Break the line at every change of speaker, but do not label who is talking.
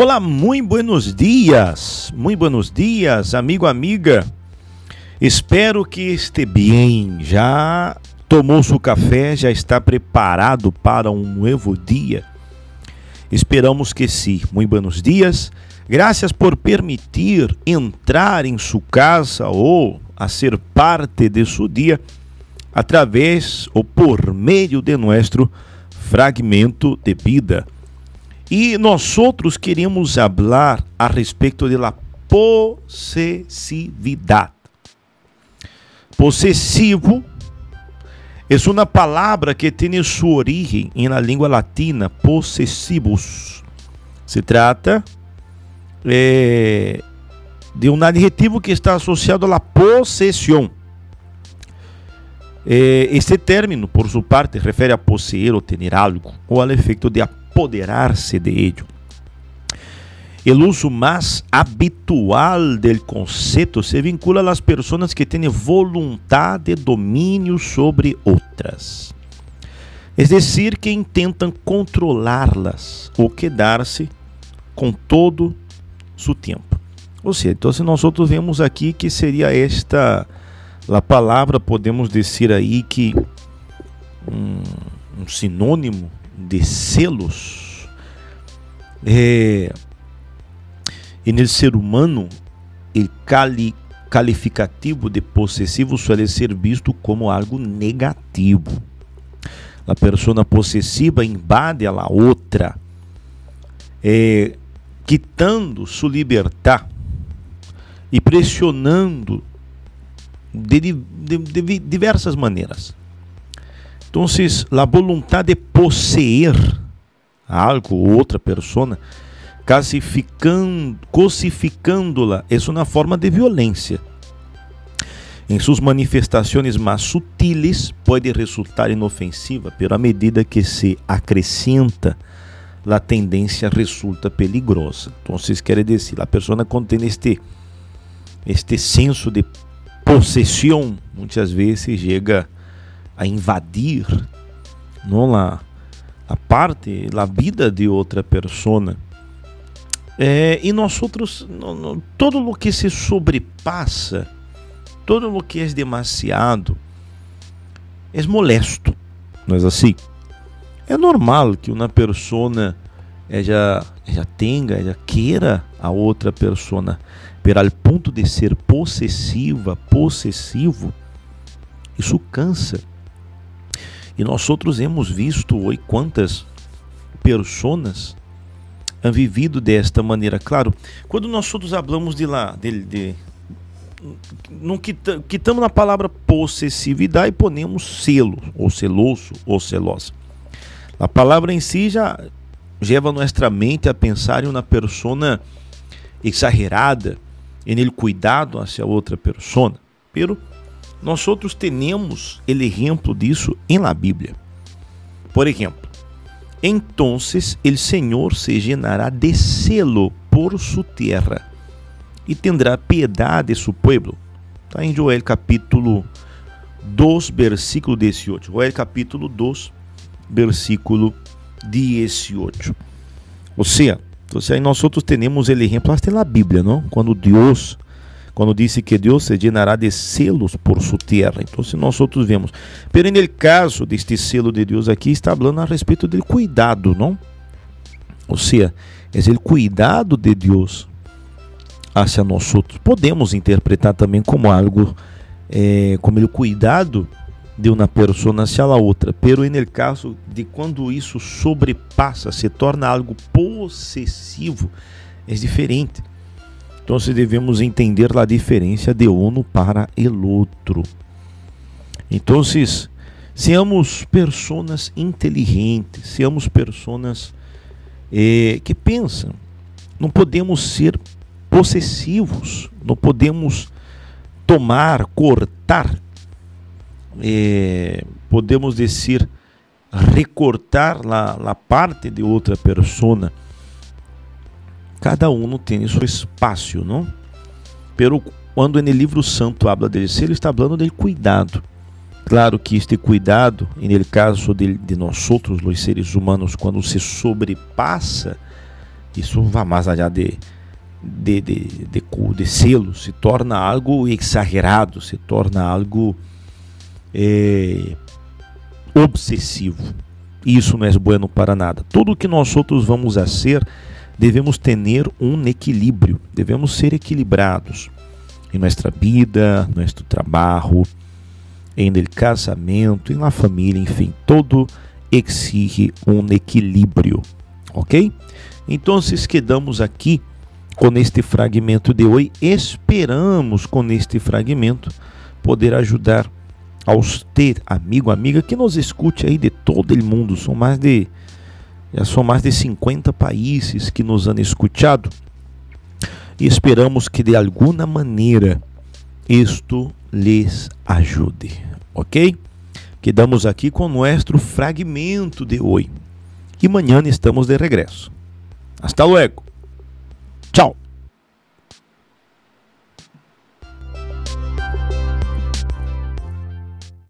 Olá, muito buenos dias, muito buenos dias, amigo, amiga. Espero que esteja bem. Já tomou seu café, já está preparado para um novo dia. Esperamos que sim. Muito buenos dias. Graças por permitir entrar em sua casa ou a ser parte de seu dia através ou por meio de nosso fragmento de vida. E nós outros queremos falar a respeito da possessividade. Possessivo é uma palavra que tem sua origem na língua latina, possessivus. Se trata é, de um adjetivo que está associado à possessão. É, este término, por sua parte, refere a possuir ou ter algo, ou ao efeito de apoderar-se de ello. El uso más habitual del concepto se vincula a las personas que tienen voluntad de dominio sobre otras. Es decir, que intentam controlá-las ou quedar-se com todo su tempo. Ou seja, então se nós outros vemos aqui que seria esta a palavra, podemos dizer aí que um, um sinônimo de selos. É, e no ser humano, o cali, calificativo de possessivo suele ser visto como algo negativo. A pessoa possessiva invade a outra, é, quitando sua liberdade e pressionando de, de, de diversas maneiras. Então, a vontade de possuir algo ou outra pessoa, cosificando-la, é uma forma de violência. Em suas manifestações mais sutiles, pode resultar inofensiva, pero à medida que se acrescenta, a tendência resulta peligrosa. Então, vocês querem dizer, a pessoa contém este, este senso de possessão, muitas vezes chega a invadir não a, a parte, a vida de outra pessoa. É, e nós outros, todo o que se sobrepassa, todo o que é demasiado, é molesto, não é assim? É normal que uma pessoa ela, ela tenha, ela queira a outra pessoa, pero ao ponto de ser possessiva, possessivo, isso cansa. E nós outros hemos visto oi, quantas pessoas han vivido desta maneira. Claro, quando nós outros falamos de lá, de, de não quitamos na palavra possessividade e ponemos selo, ou celoso, ou celosa. A palavra em si já leva nossa mente a pensar em uma persona exagerada, em ele cuidado hacia outra persona. Pero nós outros temos o exemplo disso em la Bíblia. Por exemplo, entonces el Senhor se llenará de celo por su tierra e tendrá piedade de su pueblo. Está em Joel capítulo 2, versículo 18. Joel capítulo 2, versículo 18. Ou seja, então, nós outros temos ele exemplo até na Bíblia, não? Quando Deus quando disse que Deus se llenará de selos por sua terra. Então, se nós outros vemos. Pero no caso deste selo de Deus aqui, está falando a respeito do cuidado, não? Ou seja, é o cuidado de Deus hacia nós outros. Podemos interpretar também como algo, é, como o cuidado de uma pessoa hacia a outra. Pero no caso de quando isso sobrepassa, se torna algo possessivo, é diferente. Então devemos entender a diferença de uno para el outro. Então, seamos pessoas inteligentes, seamos pessoas eh, que pensam. Não podemos ser possessivos, não podemos tomar, cortar, eh, podemos dizer recortar a parte de outra pessoa cada um tem seu espaço, não? Pero quando no livro santo habla dele, ele está falando dele cuidado. Claro que este cuidado, no caso de, de nós outros, os seres humanos, quando se sobrepassa isso vai mais allá de, de, de, de, de selo, se torna algo exagerado, se torna algo é, obsessivo. Isso não é bueno para nada. Tudo que nós outros vamos a ser, devemos ter um equilíbrio, devemos ser equilibrados em nossa vida, nosso trabalho, em casamento, em la família, enfim, todo exige um equilíbrio, ok? Então, quedamos aqui com este fragmento de hoje. Esperamos com este fragmento poder ajudar a você, amigo, amiga, que nos escute aí de todo o mundo. São mais de já são mais de 50 países que nos han escutado. E esperamos que de alguma maneira isto lhes ajude, ok? Quedamos aqui com nosso fragmento de hoje. E amanhã estamos de regresso. Hasta luego.